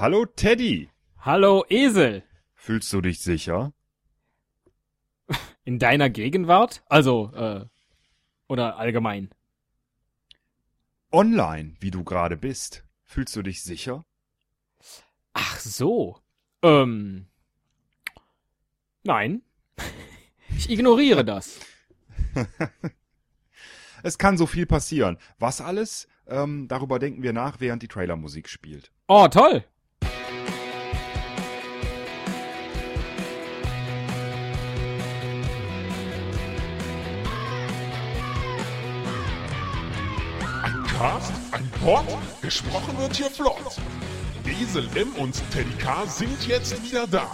Hallo Teddy. Hallo Esel. Fühlst du dich sicher? In deiner Gegenwart? Also, äh, oder allgemein? Online, wie du gerade bist. Fühlst du dich sicher? Ach so. Ähm. Nein. Ich ignoriere das. es kann so viel passieren. Was alles? Ähm, darüber denken wir nach, während die Trailermusik spielt. Oh, toll. Ein Cast, ein Pod, gesprochen wird hier flott. Esel M und Teddy K sind jetzt wieder da.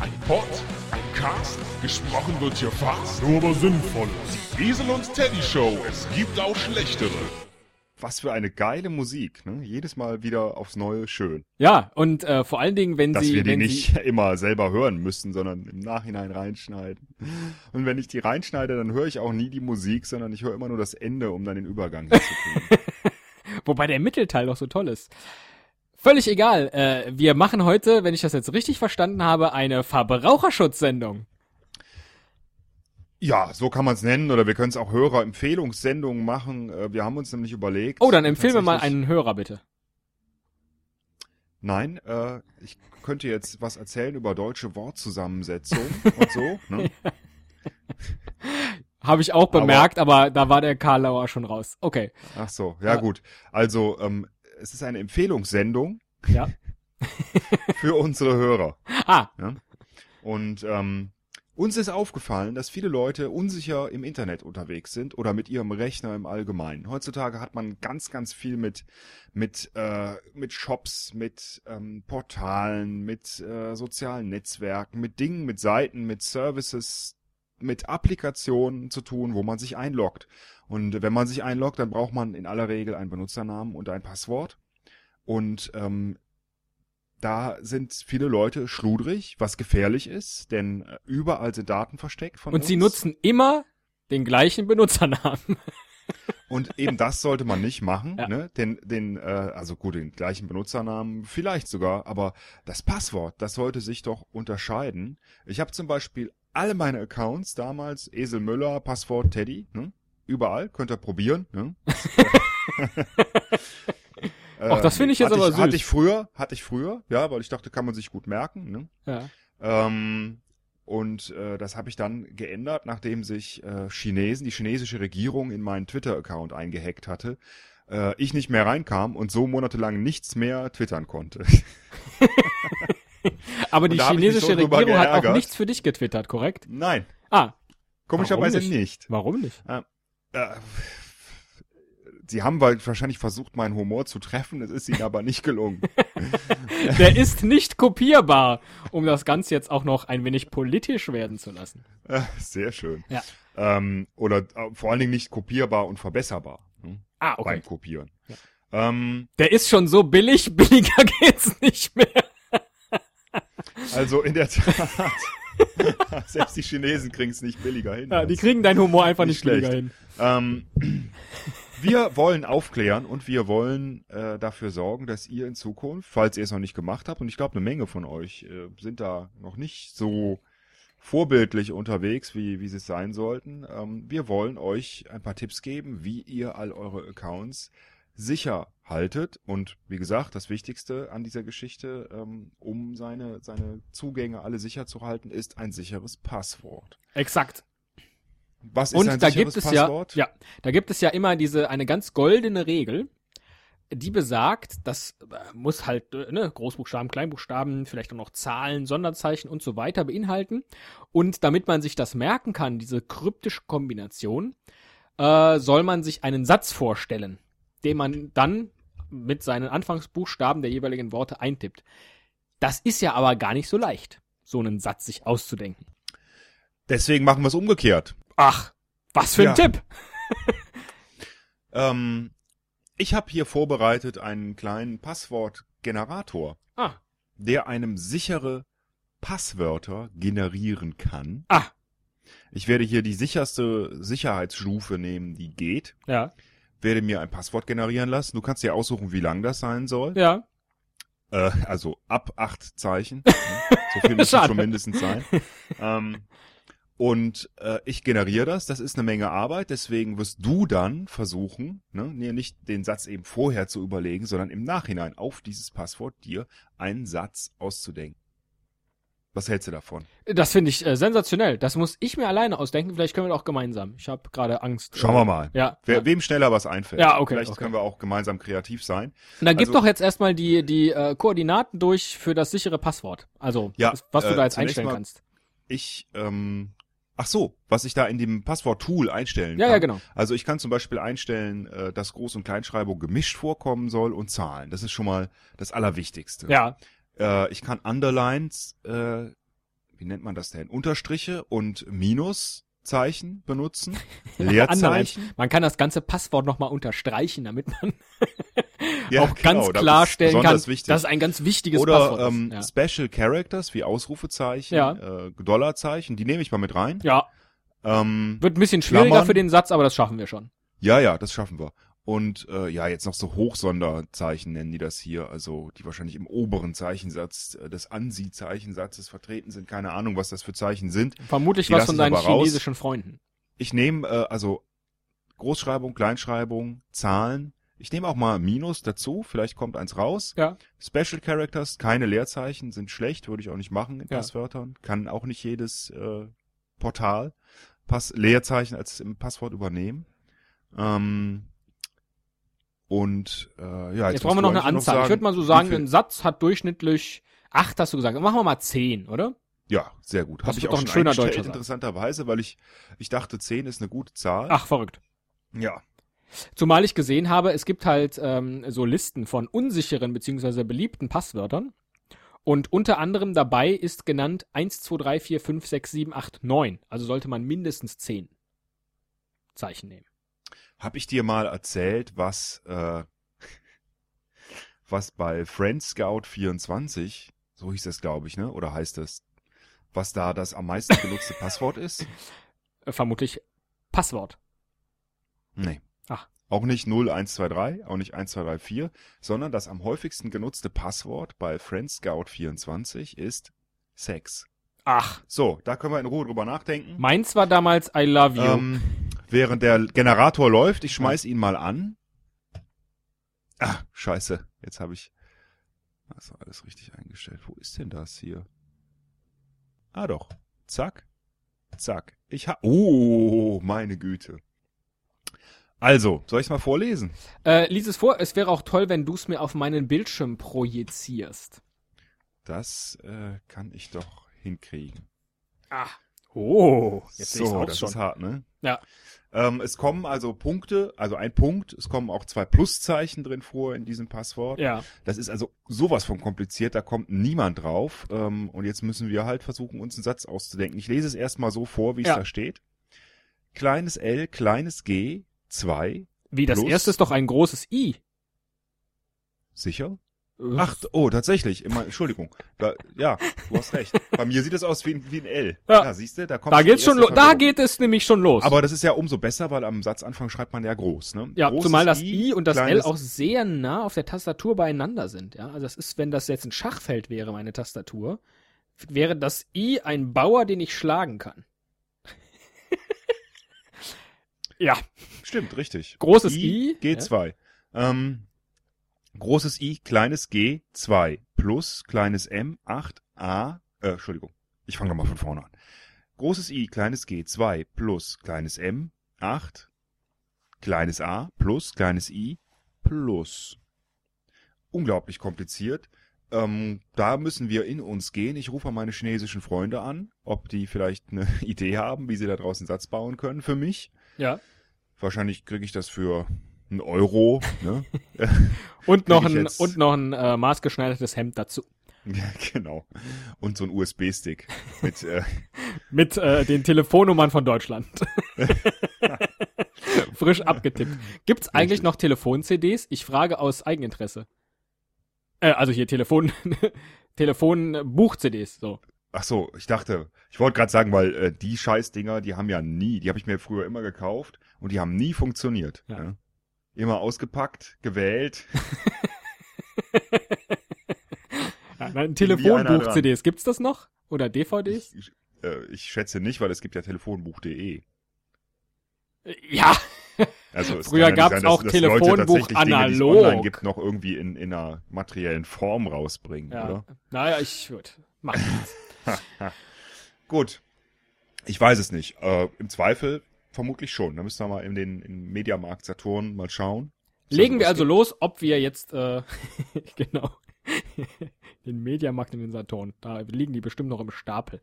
Ein Pod, ein Cast, gesprochen wird hier fast, nur aber sinnvoll. Die Esel und Teddy Show, es gibt auch schlechtere. Was für eine geile Musik, ne? Jedes Mal wieder aufs Neue schön. Ja, und äh, vor allen Dingen, wenn Dass sie. wir die wenn nicht sie, immer selber hören müssen, sondern im Nachhinein reinschneiden. Und wenn ich die reinschneide, dann höre ich auch nie die Musik, sondern ich höre immer nur das Ende, um dann den Übergang zu tun. Wobei der Mittelteil doch so toll ist. Völlig egal. Äh, wir machen heute, wenn ich das jetzt richtig verstanden habe, eine Verbraucherschutzsendung. Ja, so kann man es nennen, oder wir können es auch Hörerempfehlungssendungen machen. Äh, Wir haben uns nämlich überlegt. Oh, dann empfehlen wir mal einen Hörer, bitte. Nein, äh, ich könnte jetzt was erzählen über deutsche Wortzusammensetzung und so. Ne? Habe ich auch Aber- bemerkt, aber, da war der Karlauer schon raus. Okay. Ach so, ja Ja. gut. Also ähm, es ist eine Empfehlungssendung Ja. für unsere Hörer. Ah, Und ähm, uns ist aufgefallen, dass viele Leute unsicher im Internet unterwegs sind oder mit ihrem Rechner im Allgemeinen. Heutzutage hat man ganz, ganz viel mit mit äh, mit Shops, mit ähm, Portalen, mit äh, sozialen Netzwerken, mit Dingen, mit Seiten, mit Services, mit Applikationen zu tun, wo man sich einloggt. Und wenn man sich einloggt, dann braucht man in aller Regel einen Benutzernamen und ein Passwort. Und ähm, da sind viele Leute schludrig, was gefährlich ist, denn äh, überall sind Daten versteckt von und uns. sie nutzen immer den gleichen Benutzernamen. Und eben das sollte man nicht machen, Ja. ne? Den, den, äh, also gut, den gleichen Benutzernamen, vielleicht sogar, aber das Passwort, das sollte sich doch unterscheiden. Ich habe zum Beispiel alle meine Accounts damals, Esel Müller, Passwort Teddy, ne? Überall, könnt ihr probieren, ne? Ach, das finde ich jetzt hatte aber ich, Hatte süß. ich früher, hatte ich früher, ja, weil ich dachte, kann man sich gut merken, ne? Ja. Ähm, und äh, das habe ich dann geändert, nachdem sich äh, Chinesen, die chinesische Regierung in meinen Twitter-Account eingehackt hatte, äh, ich nicht mehr reinkam und so monatelang nichts mehr twittern konnte. Aber die chinesische Regierung hat auch nichts für dich getwittert, korrekt? Nein, Ah, komischerweise Warum nicht. warum nicht? Äh, sie haben wahrscheinlich versucht, meinen Humor zu treffen, es ist ihnen aber nicht gelungen. Der ist nicht kopierbar, um das Ganze jetzt auch noch ein wenig politisch werden zu lassen. Äh, Sehr schön. Ja. Ähm, oder äh, vor allen Dingen nicht kopierbar und verbesserbar. Ne? Ah, okay. Beim Kopieren. Ähm, Der ist schon so billig, billiger geht's nicht mehr. Also in der Tat. Selbst die Chinesen kriegen es nicht billiger hin. Ja, die kriegen deinen Humor einfach Nicht nicht, billiger hin. ähm, wir wollen aufklären und wir wollen äh, dafür sorgen, dass ihr in Zukunft, falls ihr es noch nicht gemacht habt, und ich glaube, eine Menge von euch äh, sind da noch nicht so vorbildlich unterwegs, wie, wie sie es sein sollten. Ähm, wir wollen euch ein paar Tipps geben, wie ihr all eure Accounts sicher haltet. Und wie gesagt, das Wichtigste an dieser Geschichte, ähm, um seine, seine Zugänge alle sicher zu halten, ist ein sicheres Passwort. Exakt. Was ist ein Und da sicheres gibt es Passwort? ja, ja, da gibt es ja immer diese eine ganz goldene Regel, die besagt, das äh, muss halt äh, ne, Großbuchstaben, Kleinbuchstaben, vielleicht auch noch Zahlen, Sonderzeichen und so weiter beinhalten. Und damit man sich das merken kann, diese kryptische Kombination, äh, soll man sich einen Satz vorstellen, den man dann mit seinen Anfangsbuchstaben der jeweiligen Worte eintippt. Das ist ja aber gar nicht so leicht, so einen Satz sich auszudenken. Deswegen machen wir es umgekehrt. Ach, was für ein Ja. Tipp! Ähm, ich habe hier vorbereitet einen kleinen Passwortgenerator, Ah, der einem sichere Passwörter generieren kann. ah, Ich werde hier die sicherste Sicherheitsstufe nehmen, die geht. ja, Werde mir ein Passwort generieren lassen. Du kannst dir aussuchen, wie lang das sein soll. ja. Äh, also ab acht Zeichen. so viel muss es schon mindestens sein. ähm, und äh, ich generiere das, das ist eine Menge Arbeit, deswegen wirst du dann versuchen, ne, nicht den Satz eben vorher zu überlegen, sondern im Nachhinein auf dieses Passwort dir einen Satz auszudenken. Was hältst du davon? Das finde ich äh, sensationell. Das muss ich mir alleine ausdenken. Vielleicht können wir auch gemeinsam. Ich habe gerade Angst. Schauen wir mal. Ja. Wer, ja. Wem schneller was einfällt. Ja, okay, Vielleicht okay. können wir auch gemeinsam kreativ sein. Und dann gib also- doch jetzt erstmal die, die äh, Koordinaten durch für das sichere Passwort. Also, Ja, was, du äh, da jetzt zunächst einstellen mal- kannst. Ich, ähm, ach so, was ich da in dem Passwort-Tool einstellen Ja, kann. ja, genau. Also ich kann zum Beispiel einstellen, äh, dass Groß- und Kleinschreibung gemischt vorkommen soll und Zahlen. Das ist schon mal das Allerwichtigste. Ja. Äh, ich kann Underlines, äh, wie nennt man das denn? Unterstriche und Minuszeichen benutzen. Leerzeichen. Man kann das ganze Passwort nochmal unterstreichen, damit man Ja, auch ganz genau, das klarstellen ist kann, wichtig. dass es ein ganz wichtiges Oder Passwort ähm, ist. Special Characters wie Ausrufezeichen, Ja. äh, Dollarzeichen, die nehme ich mal mit rein. Ja. ja, Ähm, wird ein bisschen schwieriger Klammern. für den Satz, aber das schaffen wir schon. Ja, ja, das schaffen wir. Und äh, ja, jetzt noch so Hochsonderzeichen nennen die das hier, also die wahrscheinlich im oberen Zeichensatz äh, des Ansieh-Zeichensatzes vertreten sind. Keine Ahnung, was das für Zeichen sind. Vermutlich Die was von deinen chinesischen Freunden. Ich nehme äh, also Großschreibung, Kleinschreibung, Zahlen. Ich nehme auch mal Minus dazu, vielleicht kommt eins raus. Ja. Special Characters, keine Leerzeichen, sind schlecht, würde ich auch nicht machen in Ja. Passwörtern. Kann auch nicht jedes äh, Portal Pass Leerzeichen als im Passwort übernehmen. Ähm, und äh, ja, Jetzt, brauchen wir noch eine Anzahl. ich würde mal so sagen, ein Satz hat durchschnittlich acht, hast du gesagt. Machen wir mal zehn, oder? Ja, sehr gut. Das Habe ich auch ein schon schöner deutscher interessanterweise, weil ich ich dachte, 10 ist eine gute Zahl. Ach, verrückt. Ja. Zumal ich gesehen habe, es gibt halt ähm, so Listen von unsicheren beziehungsweise beliebten Passwörtern. Und unter anderem dabei ist genannt 1, 2, 3, 4, 5, 6, 7, 8, 9. Also sollte man mindestens 10 Zeichen nehmen. Hab ich dir mal erzählt, was, äh, was bei Friend Scout 24, so hieß das, glaube ich, ne? Oder heißt das, was da das am meisten benutzte Passwort ist? Äh, vermutlich Passwort. Nee. Ach. Auch nicht 0123, auch nicht 1234, sondern das am häufigsten genutzte Passwort bei Friend Scout 24 ist Sex. Ach, So, da können wir in Ruhe drüber nachdenken. meins war damals I love you. Ähm, während der Generator läuft, ich schmeiß ihn mal an. Ah, scheiße. Jetzt habe ich also alles richtig eingestellt. Wo ist denn das hier? Ah doch. Zack. Zack. Ich hab. Oh, meine Güte. Also, soll ich mal vorlesen? Äh, lies es vor, es wäre auch toll, wenn du es mir auf meinen Bildschirm projizierst. Das äh, kann ich doch hinkriegen. Ah. Oh, jetzt so, das schon. ist hart, ne? Ja. Ähm, es kommen also Punkte, also ein Punkt, es kommen auch zwei Pluszeichen drin vor in diesem Passwort. Ja. Das ist also sowas von kompliziert, da kommt niemand drauf. Ähm, und jetzt müssen wir halt versuchen, uns einen Satz auszudenken. Ich lese es erstmal so vor, wie es Ja. da steht. Kleines L, kleines G, 2, Wie, das erste ist doch ein großes I. sicher? Ach, oh, tatsächlich. Immer, Entschuldigung. Da, ja, du hast recht. Bei mir sieht es aus wie, ein- wie ein L. Ja. siehst du, da kommt da geht's schon. Da geht es nämlich schon los. Aber das ist ja umso besser, weil am Satzanfang schreibt man ja groß, ne? ja, Großes zumal das I, und das L auch sehr nah auf der Tastatur beieinander sind. Ja, also das ist, wenn das jetzt ein Schachfeld wäre, meine Tastatur, wäre das I ein Bauer, den ich schlagen kann. ja, Stimmt, richtig. Großes I, G2. Ähm, großes I, kleines G, 2. Plus, kleines M, 8, A, äh, Entschuldigung. Ich fange nochmal von vorne an. Großes I, kleines G, 2. Plus, kleines M, 8. Kleines A, plus, kleines I, plus. Unglaublich kompliziert. Ähm, da müssen wir in uns gehen. Ich rufe meine chinesischen Freunde an, ob die vielleicht eine Idee haben, wie sie da draußen Satz bauen können für mich. ja. Wahrscheinlich kriege ich das für einen Euro. Ne? Und noch ein, jetzt- und noch ein äh, maßgeschneidertes Hemd dazu. ja, genau. Und so ein USB-Stick mit äh, Mit äh, den Telefonnummern von Deutschland. Frisch abgetippt. Gibt's eigentlich Richtig. noch Telefon-CDs? Ich frage aus Eigeninteresse. Äh, also hier Telefon, Telefon-Buch-CDs, so. Ach so, ich dachte, ich wollte gerade sagen, weil äh, die Scheißdinger, die haben ja nie, die habe ich mir früher immer gekauft und die haben nie funktioniert. Ja. Ne? Immer ausgepackt, gewählt. Einer Telefonbuch-CDs. Gibt's das noch? Oder DVDs? Ich, äh, ich schätze nicht, weil es gibt ja telefonbuch.de. Ja. Also es Früher sein, dass- auch dass Leute Telefonbuch tatsächlich Dinge, es analog. online gibt, noch irgendwie in, in einer materiellen Form rausbringen, ja. oder? Naja, ich würde. Mach. Gut. Ich weiß es nicht. Äh, Im Zweifel vermutlich schon. Da müssen wir mal in den in Mediamarkt Saturn mal schauen. Legen wir also los, ob wir jetzt, äh, genau, den Mediamarkt in den Saturn. Da liegen die bestimmt noch im Stapel.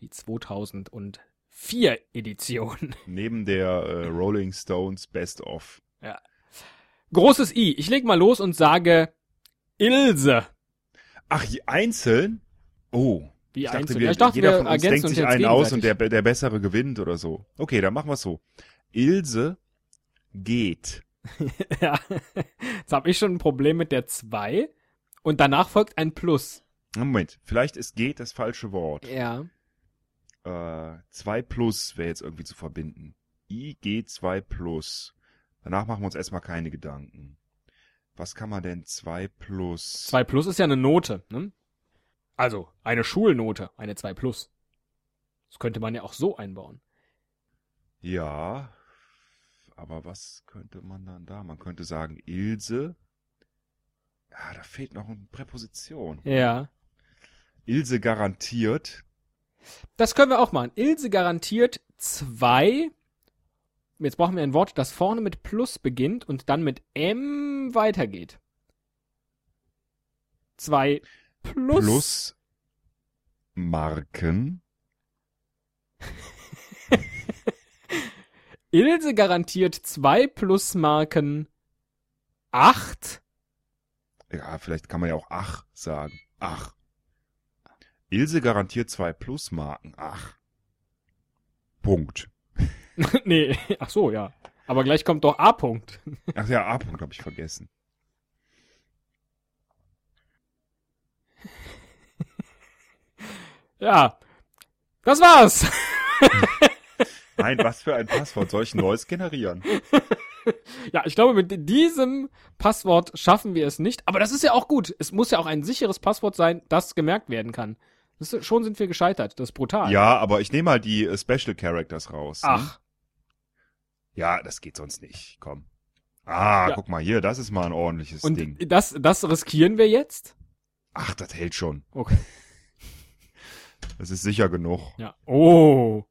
Die 2004 Edition. Neben der äh, Rolling Stones Best of. Großes I. Ich leg mal los und sage Ilse. Ach, je- einzeln? Oh. Wie ich dachte, wir, ja, ich dachte, jeder von uns denkt sich einen aus und der, der bessere gewinnt oder so. Okay, dann machen wir es so. Ilse geht. ja. Jetzt habe ich schon ein Problem mit der 2. Und danach folgt ein Plus. Moment, vielleicht ist geht das falsche Wort. Ja. Äh, 2 plus wäre jetzt irgendwie zu verbinden. IG2 plus. Danach machen wir uns erstmal keine Gedanken. Was kann man denn 2 plus? 2 Plus ist ja eine Note, ne? Also, eine Schulnote, eine 2 Plus. Das könnte man ja auch so einbauen. Ja. Aber was könnte man dann da? Man könnte sagen Ilse. Ja, da fehlt noch eine Präposition. Ja. Ilse garantiert. Das können wir auch machen. Ilse garantiert zwei. Jetzt brauchen wir ein Wort, das vorne mit Plus beginnt und dann mit M weitergeht. Zwei Plus. Plus Marken. Ilse garantiert zwei Plusmarken. Acht. Ja, vielleicht kann man ja auch ach sagen. Ach. Ilse garantiert zwei Plusmarken. Ach. Punkt. nee, ach so, ja. Aber gleich kommt doch A-Punkt. Ach ja, A-Punkt habe ich vergessen. Ja. Das war's. Nein, was für ein Passwort soll ich ein neues generieren? Ja, ich glaube, mit diesem Passwort schaffen wir es nicht. Aber das ist ja auch gut. Es muss ja auch ein sicheres Passwort sein, das gemerkt werden kann. Das ist, schon sind wir gescheitert. Das ist brutal. Ja, aber ich nehme mal die äh, Special Characters raus. ne? Ach, Ja, das geht sonst nicht. Komm. Ah, Ja. guck mal hier, das ist mal ein ordentliches und Ding. das, das riskieren wir jetzt? Ach, das hält schon. Okay. Das ist sicher genug. Ja. Oh.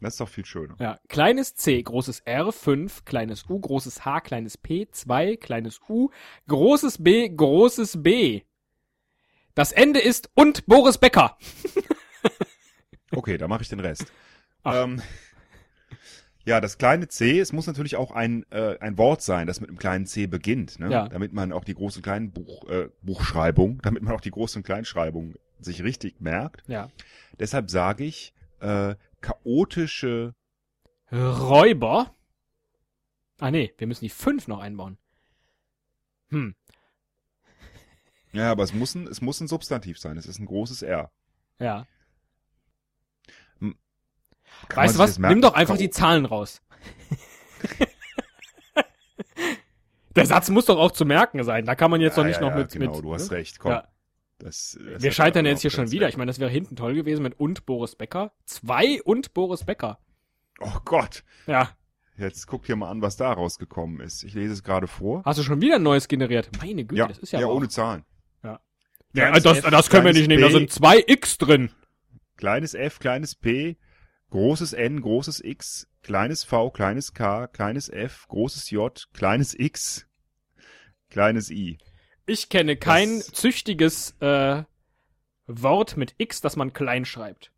Das ist doch viel schöner. Ja. Kleines C, großes R, 5, kleines U, großes H, kleines P, 2, kleines U, großes B, großes B. Das Ende ist und Boris Becker. Okay, da mache ich den Rest. Ähm, ja, das kleine C, es muss natürlich auch ein, äh, ein Wort sein, das mit einem kleinen C beginnt, ne? Ja. damit man auch die große und kleinen Buch, äh, Buchschreibung, damit man auch die große und Kleinschreibung sich richtig merkt. Ja. Deshalb sage ich äh, chaotische, Räuber. Ah nee, wir müssen die 5 noch einbauen. Hm. ja, aber es muss ein, es muss ein Substantiv sein, es ist ein großes R. Ja. Kann man weißt du was? Nimm doch einfach Chao- die Zahlen raus. Der Satz muss doch auch zu merken sein. Da kann man jetzt ja, doch nicht ja, noch ja, mit. genau, mit du hast ne? recht, komm. Ja. Das, das Wir scheitern jetzt auch hier schon wieder. Ich meine, das wäre hinten toll gewesen mit und Boris Becker. Zwei und Boris Becker. Oh Gott, Ja. jetzt guck dir mal an, was da rausgekommen ist. Ich lese es gerade vor. Hast du schon wieder ein neues generiert? Meine Güte, ja, das ist ja, ja aber ohne auch- Zahlen. Ja. Kleines Ja, das, F, das können wir nicht nehmen. Da sind zwei X drin. Kleines f, kleines p, großes N, großes X, kleines V, kleines K, kleines F, großes J, kleines X, kleines I. Ich kenne kein Das- züchtiges äh, Wort mit X, das man klein schreibt.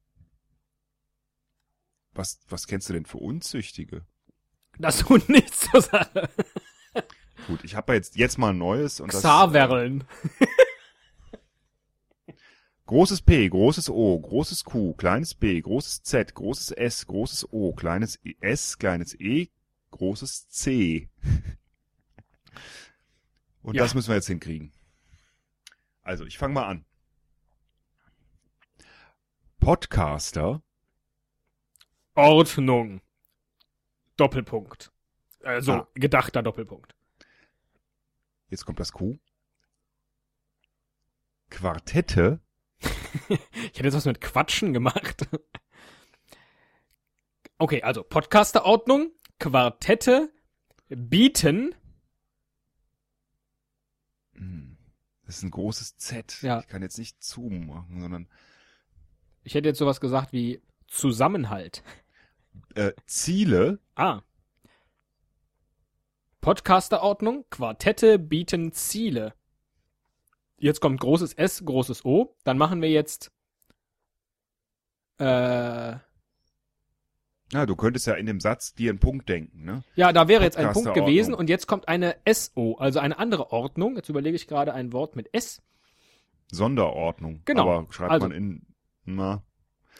Was, was kennst du denn für Unzüchtige? Das tut nichts zur Sache. Gut, ich habe jetzt, jetzt mal ein neues. Und das, Xaverln. Großes P, großes O, großes Q, kleines b, großes Z, großes S, großes O, kleines I- S, kleines E, großes C. Und Ja. das müssen wir jetzt hinkriegen. Also, ich fange mal an. Podcaster, Ordnung. Doppelpunkt. Also, Ah. gedachter Doppelpunkt. jetzt kommt das Q. Quartette? Ich hätte jetzt was mit Quatschen gemacht. Okay, also Podcasterordnung, Quartette bieten. Hm, Das ist ein großes Z. Ja. Ich kann jetzt nicht Zoom machen, sondern Ich hätte jetzt sowas gesagt wie Zusammenhalt. äh, Ziele. Ah. Podcasterordnung, Quartette bieten Ziele. Jetzt kommt großes S, großes O. Dann machen wir jetzt äh, Ja, du könntest ja in dem Satz dir einen Punkt denken, ne? Ja, da wäre jetzt ein Punkt gewesen und jetzt kommt eine SO, also eine andere Ordnung. Jetzt überlege ich gerade ein Wort mit S. Sonderordnung. Genau. Aber schreibt Also. man in, na,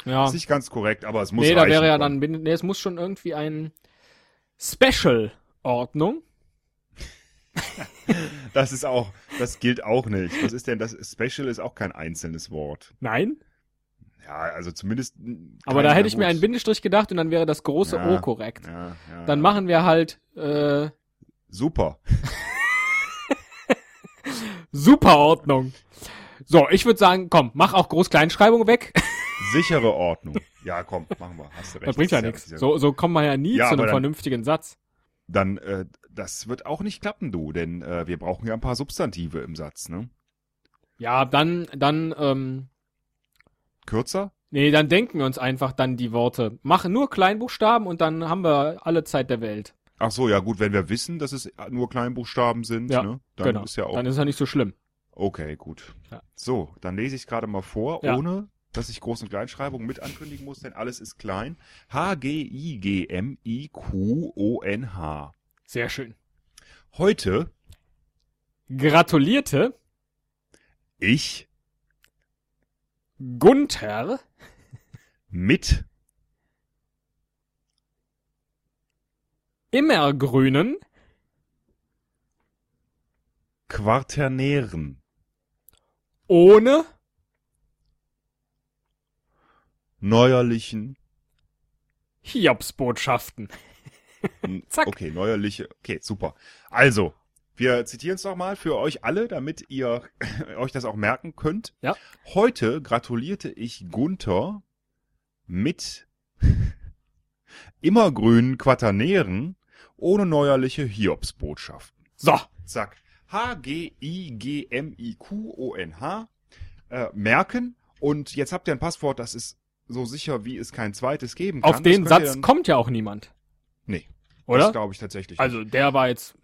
Ja. ist nicht ganz korrekt, aber es muss Nee, da reichen wäre ja dann, nee, es muss schon irgendwie ein Special-Ordnung. Das ist auch, das gilt auch nicht. Was ist denn das? Special ist auch kein einzelnes Wort. Nein. Ja, also zumindest. Aber da hätte ich mir einen Bindestrich gedacht und dann wäre das große Ja. O korrekt. Ja, ja, Dann ja. machen wir halt äh, Super. Superordnung. So, ich würde sagen, komm, mach auch Groß-Kleinschreibung weg. Sichere Ordnung. Ja, komm, machen wir. Hast du recht. Das bringt ja ist nichts. So, so kommen wir ja nie Ja, zu einem dann- vernünftigen Satz. Dann, äh, das wird auch nicht klappen, du, denn äh, wir brauchen ja ein paar Substantive im Satz, ne? Ja, dann, dann, ähm, Kürzer? nee, dann denken wir uns einfach dann die Worte. Mach nur Kleinbuchstaben und dann haben wir alle Zeit der Welt. Ach so, ja gut, wenn wir wissen, dass es nur Kleinbuchstaben sind, Ja, ne? Dann genau. ist ja auch Dann ist ja nicht so schlimm. Okay, gut. Ja. So, dann lese ich gerade mal vor, Ja. ohne dass ich Groß- und Kleinschreibung mit ankündigen muss, denn alles ist klein. H-G-I-G-M-I-Q-O-N-H. Sehr schön. Heute Gratulierte ich Gunther mit Immergrünen Quaternären ohne neuerlichen Hiobsbotschaften. Zack. Okay, neuerliche. Okay, super. Also, wir zitieren es nochmal für euch alle, damit ihr euch das auch merken könnt. Ja. Heute gratulierte ich Gunther mit immergrünen Quaternären ohne neuerliche Hiobsbotschaften. So, Zack. H-G-I-G-M-I-Q-O-N-H. Äh, merken. Und jetzt habt ihr ein Passwort, das ist so sicher, wie es kein zweites geben kann. auf Das den Satz kommt ja auch niemand. Nee. Das Oder? glaube ich tatsächlich. nicht. Also der war jetzt.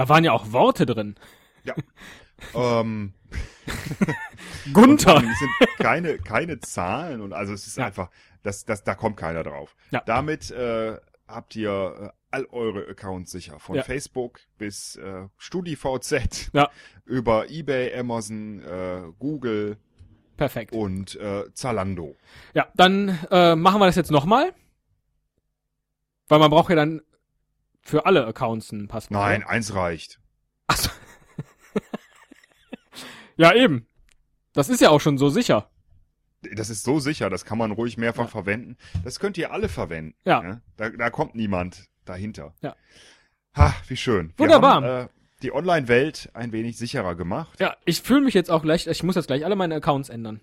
Da waren ja auch Worte drin. Ähm, Gunther. Es sind keine, keine Zahlen und also es ist Ja. einfach, das, das, da kommt keiner drauf. Ja. Damit äh, habt ihr äh, all eure Accounts sicher. Von Ja. Facebook bis äh, StudiVZ Ja. über Ebay, Amazon, äh, Google Perfekt. und äh, Zalando. Ja, dann äh, machen wir das jetzt nochmal. Weil man braucht ja dann für alle Accounts ein Passwort. Nein, oder? eins reicht. Ach so. ja, eben. Das ist ja auch schon so sicher. Das ist so sicher, das kann man ruhig mehrfach Ja. verwenden. Das könnt ihr alle verwenden. Ja. ne? Da, da kommt niemand dahinter. Ja. Ha, wie schön. Wunderbar. Haben, äh, die Online-Welt ein wenig sicherer gemacht. Ja, ich fühle mich jetzt auch gleich, ich muss jetzt gleich alle meine Accounts ändern.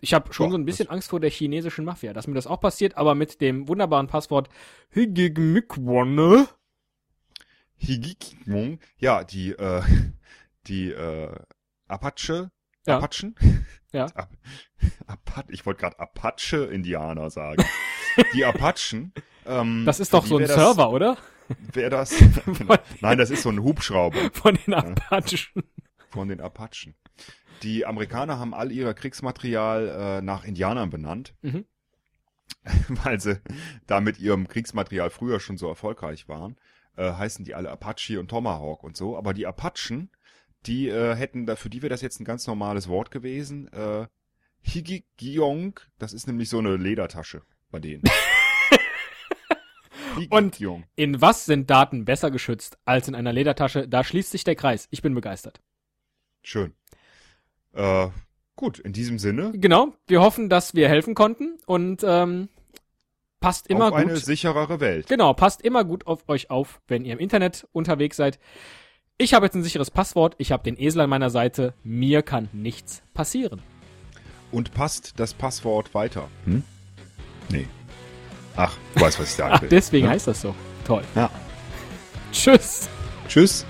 Ich habe schon Boah, so ein bisschen Angst vor der chinesischen Mafia, dass mir das auch passiert, aber mit dem wunderbaren Passwort Higigmikwanne. Higikmung, ja, die, äh, die, äh, Apache, Ja. Apachen? Ja. Ap Apat ich wollte gerade Apache-Indianer sagen. die Apachen, ähm, Das ist doch so ein wär das- Server, oder? Wäre das, nein, das ist so ein Hubschrauber Von den Apachen. Von den Apachen. Die Amerikaner haben all ihr Kriegsmaterial äh, nach Indianern benannt, Mhm. weil sie da mit ihrem Kriegsmaterial früher schon so erfolgreich waren. Äh, heißen die alle Apache und Tomahawk und so. Aber die Apachen, die äh, hätten, da, für die wäre das jetzt ein ganz normales Wort gewesen. Äh, Higigyong, das ist nämlich so eine Ledertasche bei denen. Und-. In was sind Daten besser geschützt als in einer Ledertasche? Da schließt sich der Kreis. Ich bin begeistert. Schön. Äh, gut, in diesem Sinne, Genau. Wir hoffen, dass wir helfen konnten und ähm, passt immer auf eine gut. sicherere Welt. Genau, passt immer gut auf euch auf, wenn ihr im Internet unterwegs seid. Ich habe jetzt ein sicheres Passwort, ich habe den Esel an meiner Seite, mir kann nichts passieren. Und passt das Passwort weiter? Hm? Nee. Ach, du weißt, was ich sagen Ach, will. deswegen Ja. heißt das so. Toll. Ja. Tschüss. Tschüss.